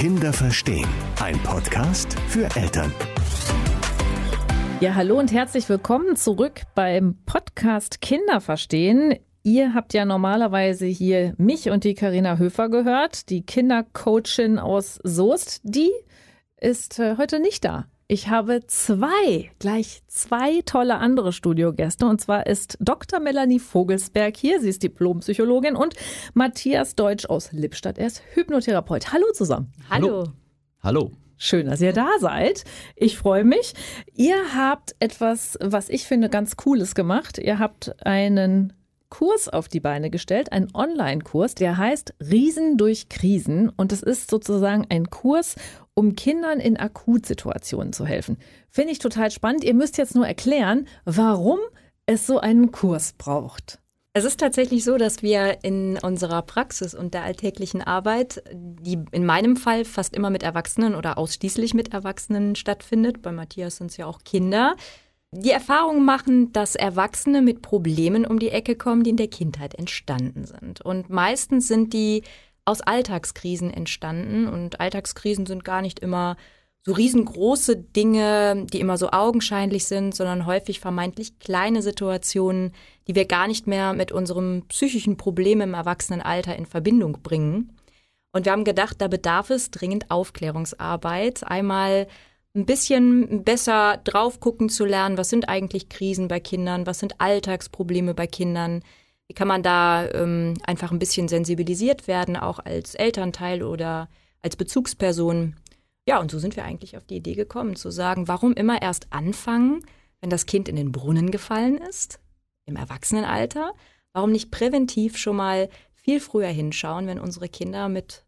Kinder verstehen. Ein Podcast für Eltern. Ja, hallo und herzlich willkommen zurück beim Podcast Kinder verstehen. Ihr habt ja normalerweise hier mich und die Karina Höfer gehört, die Kindercoachin aus Soest. Die ist äh, heute nicht da. Ich habe zwei, gleich zwei tolle andere Studiogäste. Und zwar ist Dr. Melanie Vogelsberg hier. Sie ist Diplompsychologin und Matthias Deutsch aus Lippstadt. Er ist Hypnotherapeut. Hallo zusammen. Hallo. Hallo. Schön, dass ihr da seid. Ich freue mich. Ihr habt etwas, was ich finde, ganz Cooles gemacht. Ihr habt einen Kurs auf die Beine gestellt, einen Online-Kurs, der heißt Riesen durch Krisen. Und es ist sozusagen ein Kurs, um Kindern in Akutsituationen zu helfen. Finde ich total spannend. Ihr müsst jetzt nur erklären, warum es so einen Kurs braucht. Es ist tatsächlich so, dass wir in unserer Praxis und der alltäglichen Arbeit, die in meinem Fall fast immer mit Erwachsenen oder ausschließlich mit Erwachsenen stattfindet, bei Matthias sind es ja auch Kinder, die Erfahrung machen, dass Erwachsene mit Problemen um die Ecke kommen, die in der Kindheit entstanden sind. Und meistens sind die aus Alltagskrisen entstanden. Und Alltagskrisen sind gar nicht immer so riesengroße Dinge, die immer so augenscheinlich sind, sondern häufig vermeintlich kleine Situationen, die wir gar nicht mehr mit unserem psychischen Problem im Erwachsenenalter in Verbindung bringen. Und wir haben gedacht, da bedarf es dringend Aufklärungsarbeit. Einmal ein bisschen besser drauf gucken zu lernen, was sind eigentlich Krisen bei Kindern, was sind Alltagsprobleme bei Kindern, wie kann man da ähm, einfach ein bisschen sensibilisiert werden, auch als Elternteil oder als Bezugsperson. Ja, und so sind wir eigentlich auf die Idee gekommen, zu sagen, warum immer erst anfangen, wenn das Kind in den Brunnen gefallen ist, im Erwachsenenalter? Warum nicht präventiv schon mal viel früher hinschauen, wenn unsere Kinder mit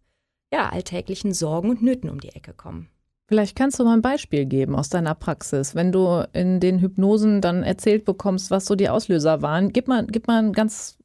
ja, alltäglichen Sorgen und Nöten um die Ecke kommen? Vielleicht kannst du mal ein Beispiel geben aus deiner Praxis, wenn du in den Hypnosen dann erzählt bekommst, was so die Auslöser waren. Gib mal, gib mal ein ganz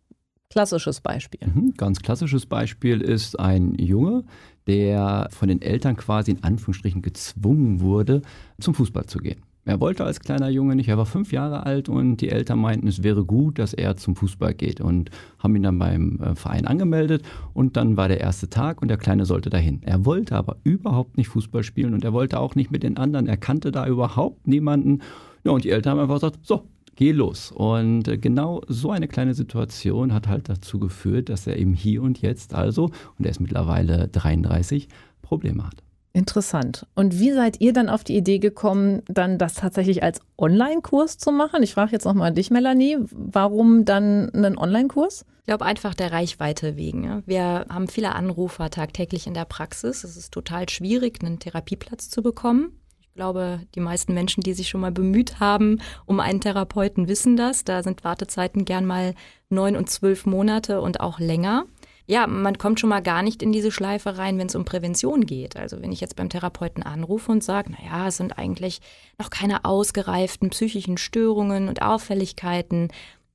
klassisches Beispiel. Mhm, ganz klassisches Beispiel ist ein Junge, der von den Eltern quasi in Anführungsstrichen gezwungen wurde, zum Fußball zu gehen. Er wollte als kleiner Junge nicht, er war fünf Jahre alt und die Eltern meinten, es wäre gut, dass er zum Fußball geht und haben ihn dann beim äh, Verein angemeldet und dann war der erste Tag und der Kleine sollte dahin. Er wollte aber überhaupt nicht Fußball spielen und er wollte auch nicht mit den anderen, er kannte da überhaupt niemanden. Ja, und die Eltern haben einfach gesagt, so, geh los. Und äh, genau so eine kleine Situation hat halt dazu geführt, dass er eben hier und jetzt also, und er ist mittlerweile 33, Probleme hat. Interessant. Und wie seid ihr dann auf die Idee gekommen, dann das tatsächlich als Online-Kurs zu machen? Ich frage jetzt nochmal dich, Melanie. Warum dann einen Online-Kurs? Ich glaube einfach der Reichweite wegen. Wir haben viele Anrufer tagtäglich in der Praxis. Es ist total schwierig, einen Therapieplatz zu bekommen. Ich glaube, die meisten Menschen, die sich schon mal bemüht haben um einen Therapeuten, wissen das. Da sind Wartezeiten gern mal neun und zwölf Monate und auch länger ja, man kommt schon mal gar nicht in diese Schleife rein, wenn es um Prävention geht. Also wenn ich jetzt beim Therapeuten anrufe und sage, naja, es sind eigentlich noch keine ausgereiften psychischen Störungen und Auffälligkeiten,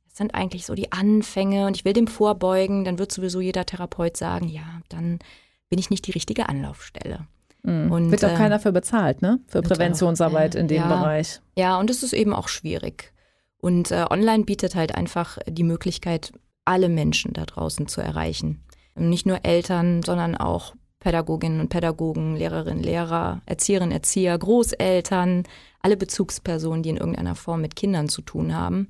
es sind eigentlich so die Anfänge und ich will dem vorbeugen, dann wird sowieso jeder Therapeut sagen, ja, dann bin ich nicht die richtige Anlaufstelle. Mhm. Und, wird auch äh, keiner für bezahlt, ne? Für Präventionsarbeit auch, äh, in dem ja, Bereich. Ja, und es ist eben auch schwierig. Und äh, online bietet halt einfach die Möglichkeit, alle Menschen da draußen zu erreichen. Nicht nur Eltern, sondern auch Pädagoginnen und Pädagogen, Lehrerinnen, Lehrer, Erzieherinnen, Erzieher, Großeltern, alle Bezugspersonen, die in irgendeiner Form mit Kindern zu tun haben.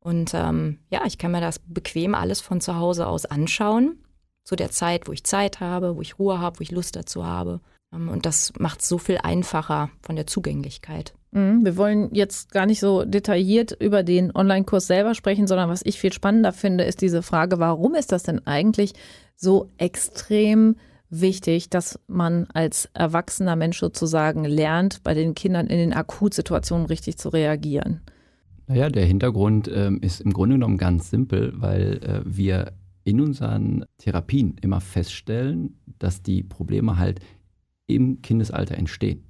Und ähm, ja, ich kann mir das bequem alles von zu Hause aus anschauen, zu der Zeit, wo ich Zeit habe, wo ich Ruhe habe, wo ich Lust dazu habe. Ähm, und das macht es so viel einfacher von der Zugänglichkeit. Mhm. Wir wollen jetzt gar nicht so detailliert über den Online-Kurs selber sprechen, sondern was ich viel spannender finde, ist diese Frage, warum ist das denn eigentlich so extrem wichtig, dass man als erwachsener Mensch sozusagen lernt, bei den Kindern in den Akutsituationen richtig zu reagieren? Naja, der Hintergrund ähm, ist im Grunde genommen ganz simpel, weil äh, wir in unseren Therapien immer feststellen, dass die Probleme halt im Kindesalter entstehen.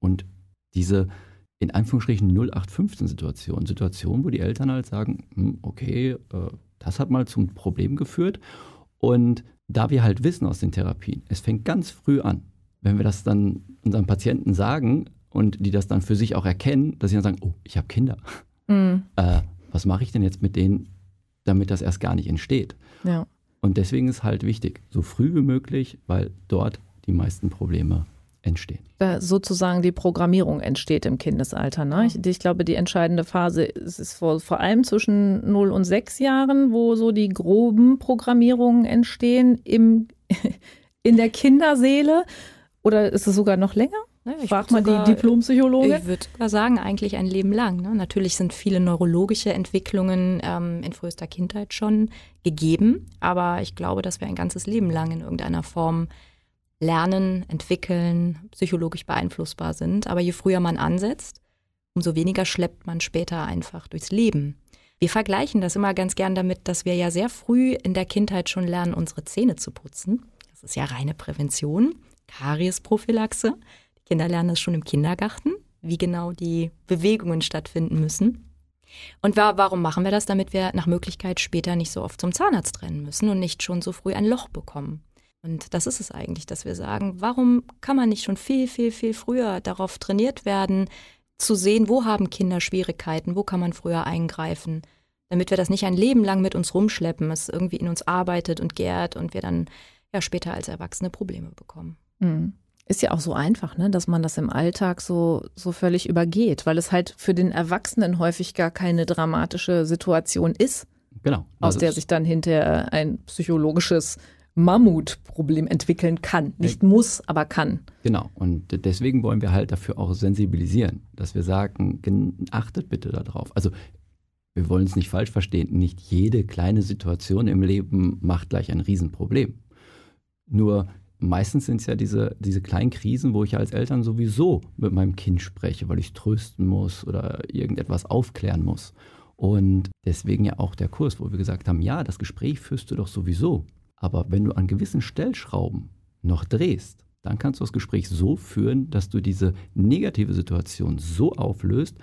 Und diese in Anführungsstrichen 0815-Situation, Situation, wo die Eltern halt sagen, hm, okay, äh, das hat mal zum Problem geführt. Und da wir halt wissen aus den Therapien, es fängt ganz früh an, wenn wir das dann unseren Patienten sagen und die das dann für sich auch erkennen, dass sie dann sagen, oh, ich habe Kinder. Mhm. Äh, was mache ich denn jetzt mit denen, damit das erst gar nicht entsteht? Ja. Und deswegen ist halt wichtig, so früh wie möglich, weil dort die meisten Probleme entstehen. Da sozusagen die Programmierung entsteht im Kindesalter. Ne? Ich, ich, glaube, die entscheidende Phase ist vor, vor allem zwischen 0 und 6 Jahren, wo so die groben Programmierungen entstehen im, in der Kinderseele. Oder ist es sogar noch länger? Ja, Frag mal sogar, die Diplompsychologin. Ich würde sogar sagen, eigentlich ein Leben lang. Ne? Natürlich sind viele neurologische Entwicklungen ähm, in frühester Kindheit schon gegeben, aber ich glaube, dass wir ein ganzes Leben lang in irgendeiner Form lernen, entwickeln, psychologisch beeinflussbar sind. Aber je früher man ansetzt, umso weniger schleppt man später einfach durchs Leben. Wir vergleichen das immer ganz gern damit, dass wir ja sehr früh in der Kindheit schon lernen, unsere Zähne zu putzen. Das ist ja reine Prävention, Kariesprophylaxe. Kinder lernen das schon im Kindergarten, wie genau die Bewegungen stattfinden müssen. Und warum machen wir das? Damit wir nach Möglichkeit später nicht so oft zum Zahnarzt rennen müssen und nicht schon so früh ein Loch bekommen. Und das ist es eigentlich, dass wir sagen, warum kann man nicht schon viel, viel, viel früher darauf trainiert werden, zu sehen, wo haben Kinder Schwierigkeiten, wo kann man früher eingreifen, damit wir das nicht ein Leben lang mit uns rumschleppen, es irgendwie in uns arbeitet und gärt und wir dann ja später als Erwachsene Probleme bekommen. Mhm. Ist ja auch so einfach, ne, dass man das im Alltag so, so völlig übergeht, weil es halt für den Erwachsenen häufig gar keine dramatische Situation ist. Genau. Aus der sich dann hinterher ein psychologisches Mammutproblem entwickeln kann. Nicht muss, aber kann. Genau. Und deswegen wollen wir halt dafür auch sensibilisieren, dass wir sagen, achtet bitte darauf. Also wir wollen es nicht falsch verstehen. Nicht jede kleine Situation im Leben macht gleich ein Riesenproblem. Nur meistens sind es ja diese, diese kleinen Krisen, wo ich als Eltern sowieso mit meinem Kind spreche, weil ich trösten muss oder irgendetwas aufklären muss. Und deswegen ja auch der Kurs, wo wir gesagt haben, ja, das Gespräch führst du doch sowieso. Aber wenn du an gewissen Stellschrauben noch drehst, dann kannst du das Gespräch so führen, dass du diese negative Situation so auflöst,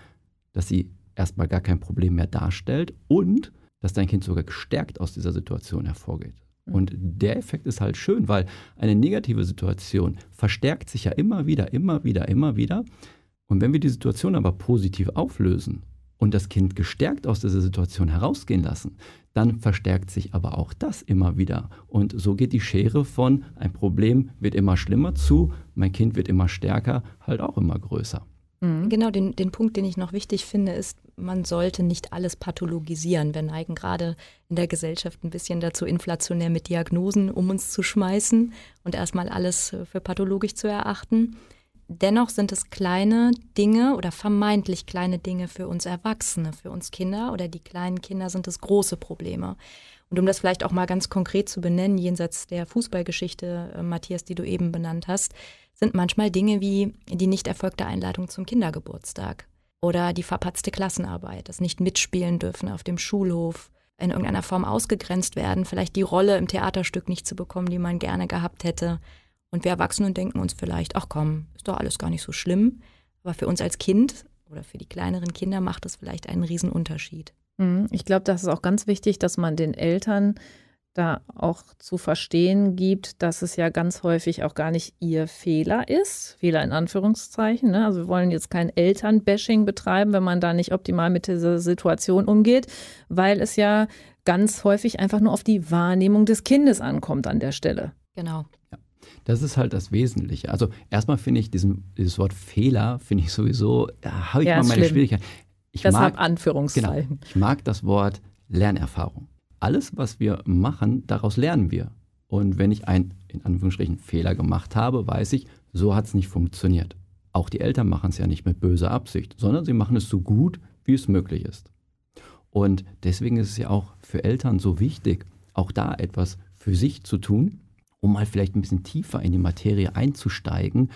dass sie erstmal gar kein Problem mehr darstellt und dass dein Kind sogar gestärkt aus dieser Situation hervorgeht. Und der Effekt ist halt schön, weil eine negative Situation verstärkt sich ja immer wieder, immer wieder, immer wieder. Und wenn wir die Situation aber positiv auflösen und das Kind gestärkt aus dieser Situation herausgehen lassen, dann verstärkt sich aber auch das immer wieder. Und so geht die Schere von ein Problem wird immer schlimmer zu, mein Kind wird immer stärker, halt auch immer größer. Mhm. Genau, den, den Punkt, den ich noch wichtig finde, ist, man sollte nicht alles pathologisieren. Wir neigen gerade in der Gesellschaft ein bisschen dazu, inflationär mit Diagnosen um uns zu schmeißen und erstmal alles für pathologisch zu erachten. Dennoch sind es kleine Dinge oder vermeintlich kleine Dinge für uns Erwachsene, für uns Kinder oder die kleinen Kinder sind es große Probleme. Und um das vielleicht auch mal ganz konkret zu benennen, jenseits der Fußballgeschichte, äh, Matthias, die du eben benannt hast, sind manchmal Dinge wie die nicht erfolgte Einladung zum Kindergeburtstag oder die verpatzte Klassenarbeit, das nicht mitspielen dürfen auf dem Schulhof, in irgendeiner Form ausgegrenzt werden, vielleicht die Rolle im Theaterstück nicht zu bekommen, die man gerne gehabt hätte. Und wir Erwachsenen denken uns vielleicht, ach komm, ist doch alles gar nicht so schlimm. Aber für uns als Kind oder für die kleineren Kinder macht es vielleicht einen Riesenunterschied. Mhm. Ich glaube, das ist auch ganz wichtig, dass man den Eltern da auch zu verstehen gibt, dass es ja ganz häufig auch gar nicht ihr Fehler ist, Fehler in Anführungszeichen. Ne? Also wir wollen jetzt kein Elternbashing betreiben, wenn man da nicht optimal mit dieser Situation umgeht, weil es ja ganz häufig einfach nur auf die Wahrnehmung des Kindes ankommt an der Stelle. Genau. Ja. Das ist halt das Wesentliche. Also erstmal finde ich diesen, dieses Wort Fehler, finde ich sowieso, da habe ich ja, mal meine schlimm. Schwierigkeit. Ich Deshalb mag, Anführungszeichen. Genau, ich mag das Wort Lernerfahrung alles, was wir machen, daraus lernen wir. Und wenn ich einen, in Anführungsstrichen, Fehler gemacht habe, weiß ich, so hat es nicht funktioniert. Auch die Eltern machen es ja nicht mit böser Absicht, sondern sie machen es so gut, wie es möglich ist. Und deswegen ist es ja auch für Eltern so wichtig, auch da etwas für sich zu tun, um mal vielleicht ein bisschen tiefer in die Materie einzusteigen,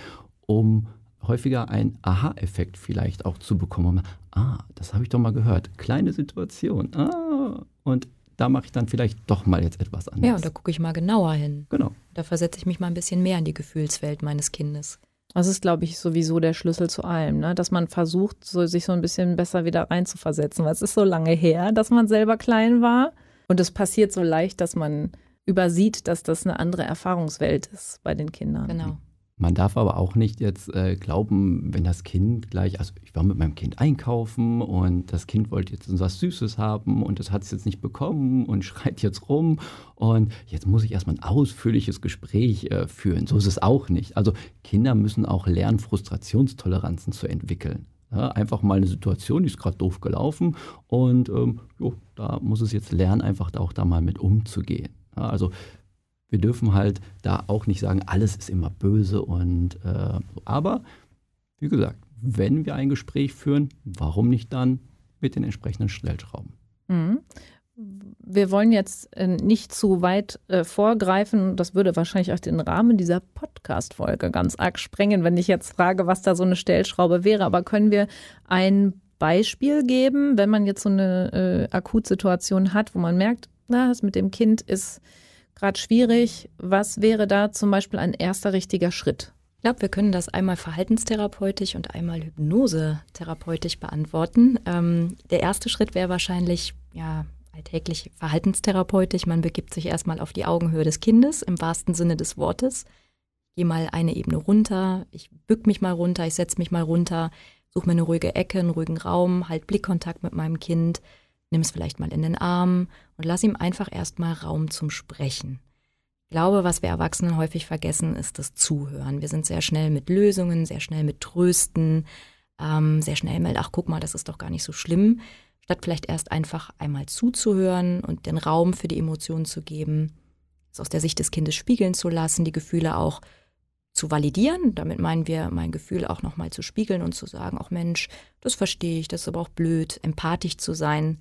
um häufiger einen Aha-Effekt vielleicht auch zu bekommen. Ah, das habe ich doch mal gehört. Kleine Situation. Ah, und da mache ich dann vielleicht doch mal jetzt etwas anderes. Ja, und da gucke ich mal genauer hin. Genau. Da versetze ich mich mal ein bisschen mehr in die Gefühlswelt meines Kindes. Das ist, glaube ich, sowieso der Schlüssel zu allem, ne? dass man versucht, so, sich so ein bisschen besser wieder reinzuversetzen, weil es ist so lange her, dass man selber klein war. Und es passiert so leicht, dass man übersieht, dass das eine andere Erfahrungswelt ist bei den Kindern. Genau. Man darf aber auch nicht jetzt äh, glauben, wenn das Kind gleich, also ich war mit meinem Kind einkaufen und das Kind wollte jetzt was Süßes haben und das hat es jetzt nicht bekommen und schreit jetzt rum und jetzt muss ich erstmal ein ausführliches Gespräch äh, führen. So ist es auch nicht. Also Kinder müssen auch lernen, Frustrationstoleranzen zu entwickeln. Ja, einfach mal eine Situation, die ist gerade doof gelaufen und ähm, jo, da muss es jetzt lernen, einfach auch da mal mit umzugehen. Also wir dürfen halt da auch nicht sagen, alles ist immer böse und äh, aber wie gesagt, wenn wir ein Gespräch führen, warum nicht dann mit den entsprechenden Stellschrauben? Mhm. Wir wollen jetzt äh, nicht zu weit äh, vorgreifen. Das würde wahrscheinlich auch den Rahmen dieser Podcast-Folge ganz arg sprengen, wenn ich jetzt frage, was da so eine Stellschraube wäre. Aber können wir ein Beispiel geben, wenn man jetzt so eine äh, Akutsituation hat, wo man merkt, na, das mit dem Kind ist gerade schwierig. Was wäre da zum Beispiel ein erster richtiger Schritt? Ich glaube, wir können das einmal verhaltenstherapeutisch und einmal hypnosetherapeutisch beantworten. Ähm, der erste Schritt wäre wahrscheinlich, ja, alltäglich verhaltenstherapeutisch. Man begibt sich erstmal auf die Augenhöhe des Kindes im wahrsten Sinne des Wortes. Gehe mal eine Ebene runter, ich bück mich mal runter, ich setze mich mal runter, suche mir eine ruhige Ecke, einen ruhigen Raum, halt Blickkontakt mit meinem Kind, nimm es vielleicht mal in den Arm und lass ihm einfach erstmal Raum zum Sprechen. Ich glaube, was wir Erwachsenen häufig vergessen, ist das Zuhören. Wir sind sehr schnell mit Lösungen, sehr schnell mit Trösten, ähm, sehr schnell mit, ach guck mal, das ist doch gar nicht so schlimm, statt vielleicht erst einfach einmal zuzuhören und den Raum für die Emotionen zu geben, es aus der Sicht des Kindes spiegeln zu lassen, die Gefühle auch zu validieren. Damit meinen wir, mein Gefühl auch nochmal zu spiegeln und zu sagen, auch Mensch, das verstehe ich, das ist aber auch blöd, empathisch zu sein,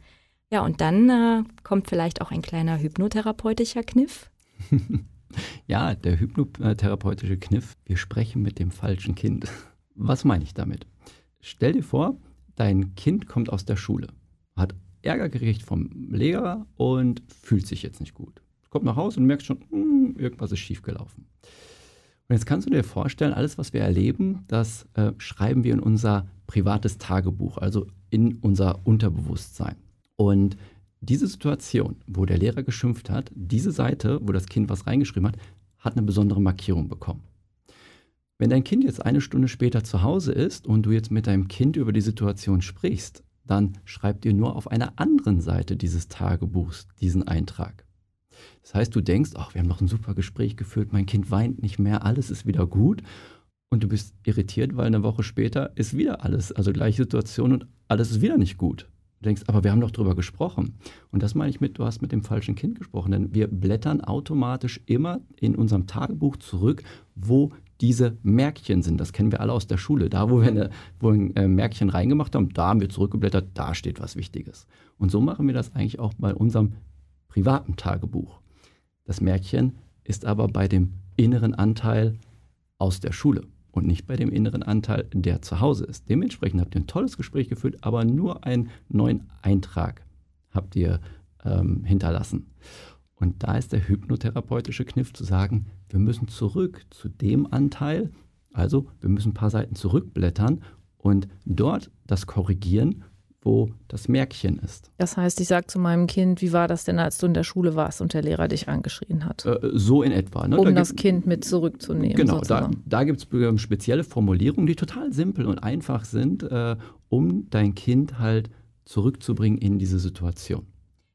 ja, und dann äh, kommt vielleicht auch ein kleiner hypnotherapeutischer Kniff. ja, der hypnotherapeutische Kniff. Wir sprechen mit dem falschen Kind. Was meine ich damit? Stell dir vor, dein Kind kommt aus der Schule, hat Ärger gekriegt vom Lehrer und fühlt sich jetzt nicht gut. Kommt nach Hause und merkt schon, hm, irgendwas ist schiefgelaufen. Und jetzt kannst du dir vorstellen, alles, was wir erleben, das äh, schreiben wir in unser privates Tagebuch, also in unser Unterbewusstsein. Und diese Situation, wo der Lehrer geschimpft hat, diese Seite, wo das Kind was reingeschrieben hat, hat eine besondere Markierung bekommen. Wenn dein Kind jetzt eine Stunde später zu Hause ist und du jetzt mit deinem Kind über die Situation sprichst, dann schreibt ihr nur auf einer anderen Seite dieses Tagebuchs diesen Eintrag. Das heißt, du denkst, ach, wir haben noch ein super Gespräch geführt, mein Kind weint nicht mehr, alles ist wieder gut. Und du bist irritiert, weil eine Woche später ist wieder alles, also gleiche Situation und alles ist wieder nicht gut. Du denkst, aber wir haben doch drüber gesprochen. Und das meine ich mit, du hast mit dem falschen Kind gesprochen, denn wir blättern automatisch immer in unserem Tagebuch zurück, wo diese Märkchen sind. Das kennen wir alle aus der Schule. Da, wo wir eine, wo ein äh, Märkchen reingemacht haben, da haben wir zurückgeblättert, da steht was Wichtiges. Und so machen wir das eigentlich auch bei unserem privaten Tagebuch. Das Märkchen ist aber bei dem inneren Anteil aus der Schule und nicht bei dem inneren Anteil, der zu Hause ist. Dementsprechend habt ihr ein tolles Gespräch geführt, aber nur einen neuen Eintrag habt ihr ähm, hinterlassen. Und da ist der hypnotherapeutische Kniff zu sagen, wir müssen zurück zu dem Anteil, also wir müssen ein paar Seiten zurückblättern und dort das korrigieren wo das Märkchen ist. Das heißt, ich sage zu meinem Kind, wie war das denn, als du in der Schule warst und der Lehrer dich angeschrien hat? Äh, so in etwa. Ne? Um da das Kind mit zurückzunehmen. Genau, sozusagen. da, da gibt es spezielle Formulierungen, die total simpel und einfach sind, äh, um dein Kind halt zurückzubringen in diese Situation.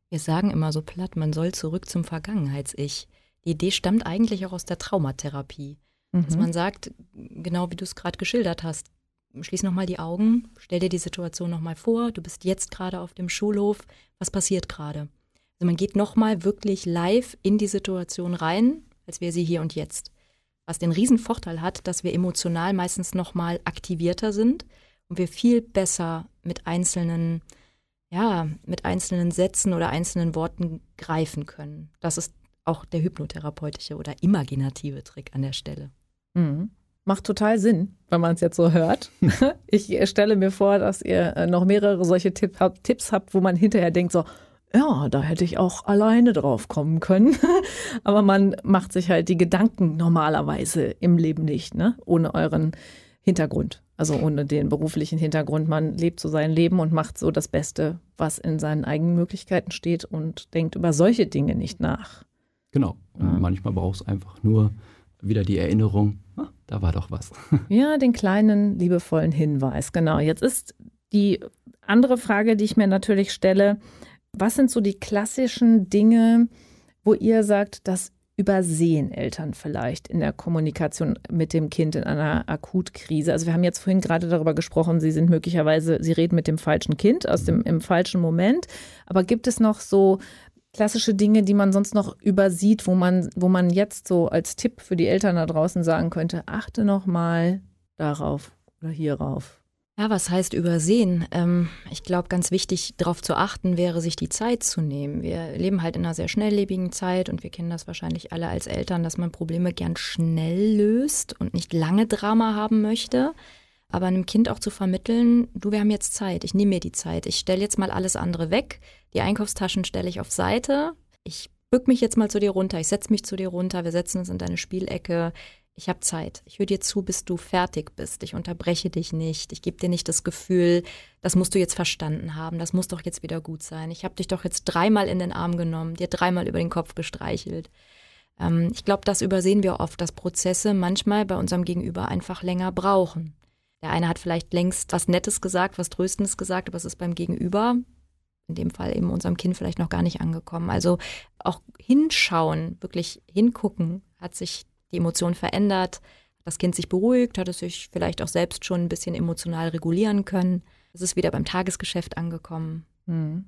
Wir sagen immer so platt, man soll zurück zum Vergangenheits-Ich. Die Idee stammt eigentlich auch aus der Traumatherapie. Mhm. Dass man sagt, genau wie du es gerade geschildert hast, schließ nochmal die Augen, stell dir die Situation nochmal vor, du bist jetzt gerade auf dem Schulhof, was passiert gerade? Also man geht nochmal wirklich live in die Situation rein, als wäre sie hier und jetzt. Was den riesen Vorteil hat, dass wir emotional meistens nochmal aktivierter sind und wir viel besser mit einzelnen, ja, mit einzelnen Sätzen oder einzelnen Worten greifen können. Das ist auch der hypnotherapeutische oder imaginative Trick an der Stelle. Mhm. Macht total Sinn, wenn man es jetzt so hört. Ich stelle mir vor, dass ihr äh, noch mehrere solche Tipp, Tipps habt, wo man hinterher denkt, so, ja, da hätte ich auch alleine drauf kommen können. Aber man macht sich halt die Gedanken normalerweise im Leben nicht, ne? Ohne euren Hintergrund. Also ohne den beruflichen Hintergrund. Man lebt so sein Leben und macht so das Beste, was in seinen eigenen Möglichkeiten steht und denkt über solche Dinge nicht nach. Genau. Und ja. manchmal braucht es einfach nur wieder die Erinnerung, da war doch was. Ja, den kleinen, liebevollen Hinweis. Genau. Jetzt ist die andere Frage, die ich mir natürlich stelle, was sind so die klassischen Dinge, wo ihr sagt, das übersehen Eltern vielleicht in der Kommunikation mit dem Kind in einer Akutkrise? Also wir haben jetzt vorhin gerade darüber gesprochen, Sie sind möglicherweise, Sie reden mit dem falschen Kind aus dem im falschen Moment. Aber gibt es noch so klassische Dinge, die man sonst noch übersieht, wo man, wo man jetzt so als Tipp für die Eltern da draußen sagen könnte, achte noch mal darauf oder hierauf? Ja, was heißt übersehen? Ähm, ich glaube, ganz wichtig darauf zu achten wäre, sich die Zeit zu nehmen. Wir leben halt in einer sehr schnelllebigen Zeit und wir kennen das wahrscheinlich alle als Eltern, dass man Probleme gern schnell löst und nicht lange Drama haben möchte. Aber einem Kind auch zu vermitteln, du, wir haben jetzt Zeit, ich nehme mir die Zeit, ich stelle jetzt mal alles andere weg, die Einkaufstaschen stelle ich auf Seite, ich bück mich jetzt mal zu dir runter, ich setze mich zu dir runter, wir setzen uns in deine Spielecke, ich habe Zeit. Ich höre dir zu, bis du fertig bist. Ich unterbreche dich nicht. Ich gebe dir nicht das Gefühl, das musst du jetzt verstanden haben. Das muss doch jetzt wieder gut sein. Ich habe dich doch jetzt dreimal in den Arm genommen, dir dreimal über den Kopf gestreichelt. Ähm, ich glaube, das übersehen wir oft, dass Prozesse manchmal bei unserem Gegenüber einfach länger brauchen. Der eine hat vielleicht längst was Nettes gesagt, was Tröstendes gesagt, aber es ist beim Gegenüber, in dem Fall eben unserem Kind vielleicht noch gar nicht angekommen. Also auch hinschauen, wirklich hingucken, hat sich die Emotion verändert, das Kind sich beruhigt, hat es sich vielleicht auch selbst schon ein bisschen emotional regulieren können. Es ist wieder beim Tagesgeschäft angekommen. Mhm.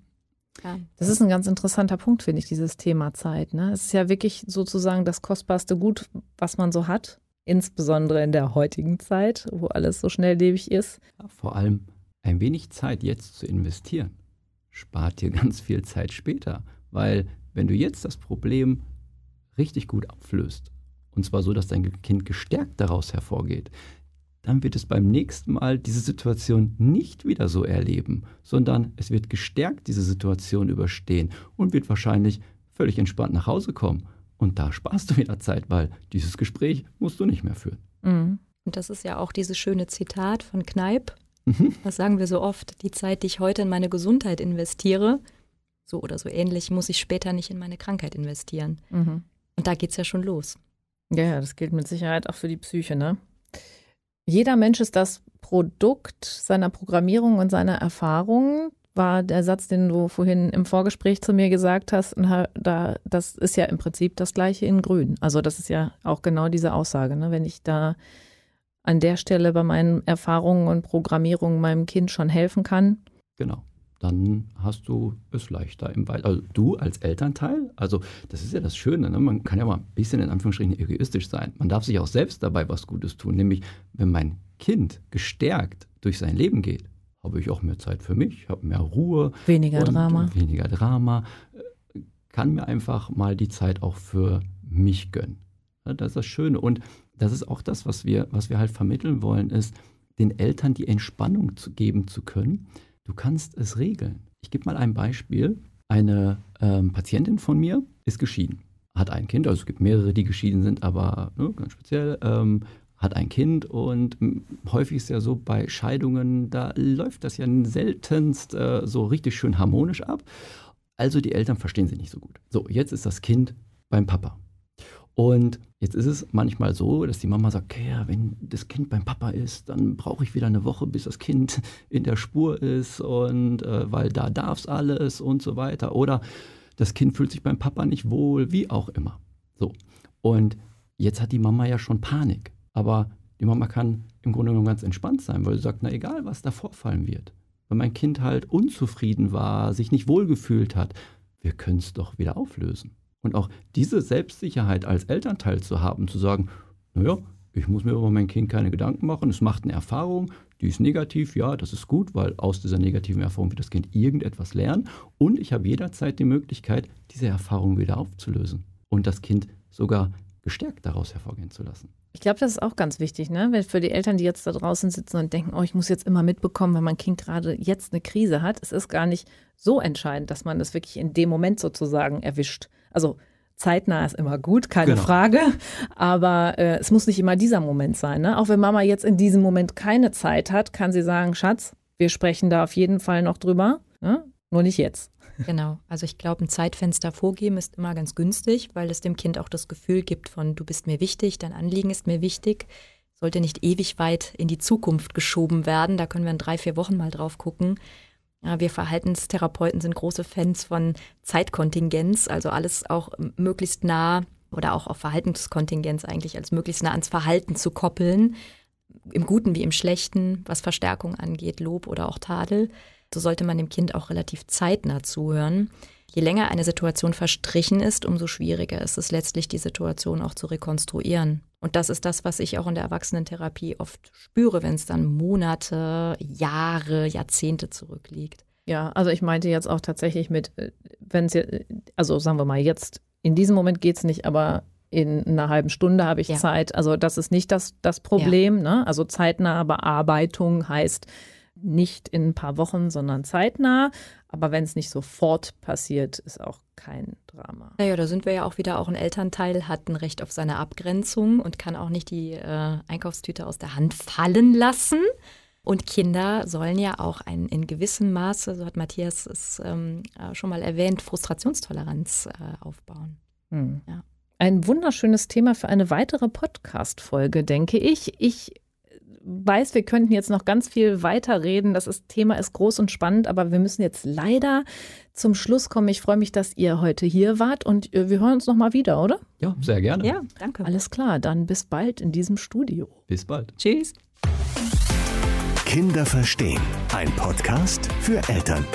Ja. Das ist ein ganz interessanter Punkt, finde ich, dieses Thema Zeit. Ne? Es ist ja wirklich sozusagen das kostbarste Gut, was man so hat, insbesondere in der heutigen Zeit, wo alles so schnelllebig ist. Vor allem ein wenig Zeit jetzt zu investieren, spart dir ganz viel Zeit später, weil wenn du jetzt das Problem richtig gut auflöst, und zwar so, dass dein Kind gestärkt daraus hervorgeht, dann wird es beim nächsten Mal diese Situation nicht wieder so erleben, sondern es wird gestärkt diese Situation überstehen und wird wahrscheinlich völlig entspannt nach Hause kommen. Und da sparst du wieder Zeit, weil dieses Gespräch musst du nicht mehr führen. Mhm. Und das ist ja auch dieses schöne Zitat von Kneip. Mhm. Das sagen wir so oft. Die Zeit, die ich heute in meine Gesundheit investiere, so oder so ähnlich, muss ich später nicht in meine Krankheit investieren. Mhm. Und da geht es ja schon los. Ja, ja, das gilt mit Sicherheit auch für die Psyche, ne? Jeder Mensch ist das Produkt seiner Programmierung und seiner Erfahrungen, war der Satz, den du vorhin im Vorgespräch zu mir gesagt hast. Da, das ist ja im Prinzip das Gleiche in Grün. Also das ist ja auch genau diese Aussage. Ne? Wenn ich da an der Stelle bei meinen Erfahrungen und Programmierungen meinem Kind schon helfen kann. Genau dann hast du es leichter im Wald. Also du als Elternteil, also das ist ja das Schöne, ne? man kann ja mal ein bisschen in Anführungsstrichen egoistisch sein. Man darf sich auch selbst dabei was Gutes tun, nämlich wenn mein Kind gestärkt durch sein Leben geht, habe ich auch mehr Zeit für mich, habe mehr Ruhe. Weniger Drama. Weniger Drama. Kann mir einfach mal die Zeit auch für mich gönnen. Das ist das Schöne. Und das ist auch das, was wir, was wir halt vermitteln wollen, ist, den Eltern die Entspannung zu geben zu können, Du kannst es regeln. Ich gebe mal ein Beispiel. Eine ähm, Patientin von mir ist geschieden, hat ein Kind, also es gibt mehrere, die geschieden sind, aber ne, ganz speziell, ähm, hat ein Kind und häufig ist ja so bei Scheidungen, da läuft das ja seltenst äh, so richtig schön harmonisch ab. Also die Eltern verstehen sich nicht so gut. So, jetzt ist das Kind beim Papa. Und jetzt ist es manchmal so, dass die Mama sagt, okay, wenn das Kind beim Papa ist, dann brauche ich wieder eine Woche, bis das Kind in der Spur ist und äh, weil da darf es alles und so weiter. Oder das Kind fühlt sich beim Papa nicht wohl, wie auch immer. So. Und jetzt hat die Mama ja schon Panik. Aber die Mama kann im Grunde genommen ganz entspannt sein, weil sie sagt, na egal, was da vorfallen wird. Wenn mein Kind halt unzufrieden war, sich nicht wohlgefühlt hat, wir können es doch wieder auflösen. Und auch diese Selbstsicherheit als Elternteil zu haben, zu sagen, naja, ich muss mir über mein Kind keine Gedanken machen, es macht eine Erfahrung, die ist negativ, ja, das ist gut, weil aus dieser negativen Erfahrung wird das Kind irgendetwas lernen und ich habe jederzeit die Möglichkeit, diese Erfahrung wieder aufzulösen und das Kind sogar gestärkt daraus hervorgehen zu lassen. Ich glaube, das ist auch ganz wichtig, ne? Weil für die Eltern, die jetzt da draußen sitzen und denken, oh, ich muss jetzt immer mitbekommen, wenn mein Kind gerade jetzt eine Krise hat. Es ist gar nicht so entscheidend, dass man das wirklich in dem Moment sozusagen erwischt. Also zeitnah ist immer gut, keine genau. Frage. Aber äh, es muss nicht immer dieser Moment sein. Ne? Auch wenn Mama jetzt in diesem Moment keine Zeit hat, kann sie sagen, Schatz, wir sprechen da auf jeden Fall noch drüber. Ne? Nur nicht jetzt. Genau. Also ich glaube, ein Zeitfenster vorgeben ist immer ganz günstig, weil es dem Kind auch das Gefühl gibt von, du bist mir wichtig, dein Anliegen ist mir wichtig. Sollte nicht ewig weit in die Zukunft geschoben werden. Da können wir in drei, vier Wochen mal drauf gucken. Wir Verhaltenstherapeuten sind große Fans von Zeitkontingenz, also alles auch möglichst nah oder auch auf Verhaltenskontingenz eigentlich als möglichst nah ans Verhalten zu koppeln, im Guten wie im Schlechten, was Verstärkung angeht, Lob oder auch Tadel. So sollte man dem Kind auch relativ zeitnah zuhören. Je länger eine Situation verstrichen ist, umso schwieriger ist es letztlich, die Situation auch zu rekonstruieren. Und das ist das, was ich auch in der Erwachsenentherapie oft spüre, wenn es dann Monate, Jahre, Jahrzehnte zurückliegt. Ja, also ich meinte jetzt auch tatsächlich mit, äh, wenn es jetzt, also sagen wir mal, jetzt in diesem Moment geht es nicht, aber in einer halben Stunde habe ich ja. Zeit. Also das ist nicht das, das Problem. Ja. Ne? Also zeitnahe Bearbeitung heißt nicht in ein paar Wochen, sondern zeitnah. Aber wenn es nicht sofort passiert, ist auch kein Drama. Naja, da sind wir ja auch wieder, auch ein Elternteil hat ein Recht auf seine Abgrenzung und kann auch nicht die äh, Einkaufstüte aus der Hand fallen lassen. Und Kinder sollen ja auch ein, in gewissem Maße, so hat Matthias es ähm, äh, schon mal erwähnt, Frustrationstoleranz äh, aufbauen. Hm. Ja. Ein wunderschönes Thema für eine weitere Podcast-Folge, denke ich. Ich weiß, wir könnten jetzt noch ganz viel weiterreden. Das ist, Thema ist groß und spannend, aber wir müssen jetzt leider zum Schluss kommen. Ich freue mich, dass ihr heute hier wart und äh, wir hören uns noch mal wieder, oder? Ja, sehr gerne. Ja, danke. Alles klar, dann bis bald in diesem Studio. Bis bald. Tschüss. Kinder verstehen. Ein Podcast für Eltern.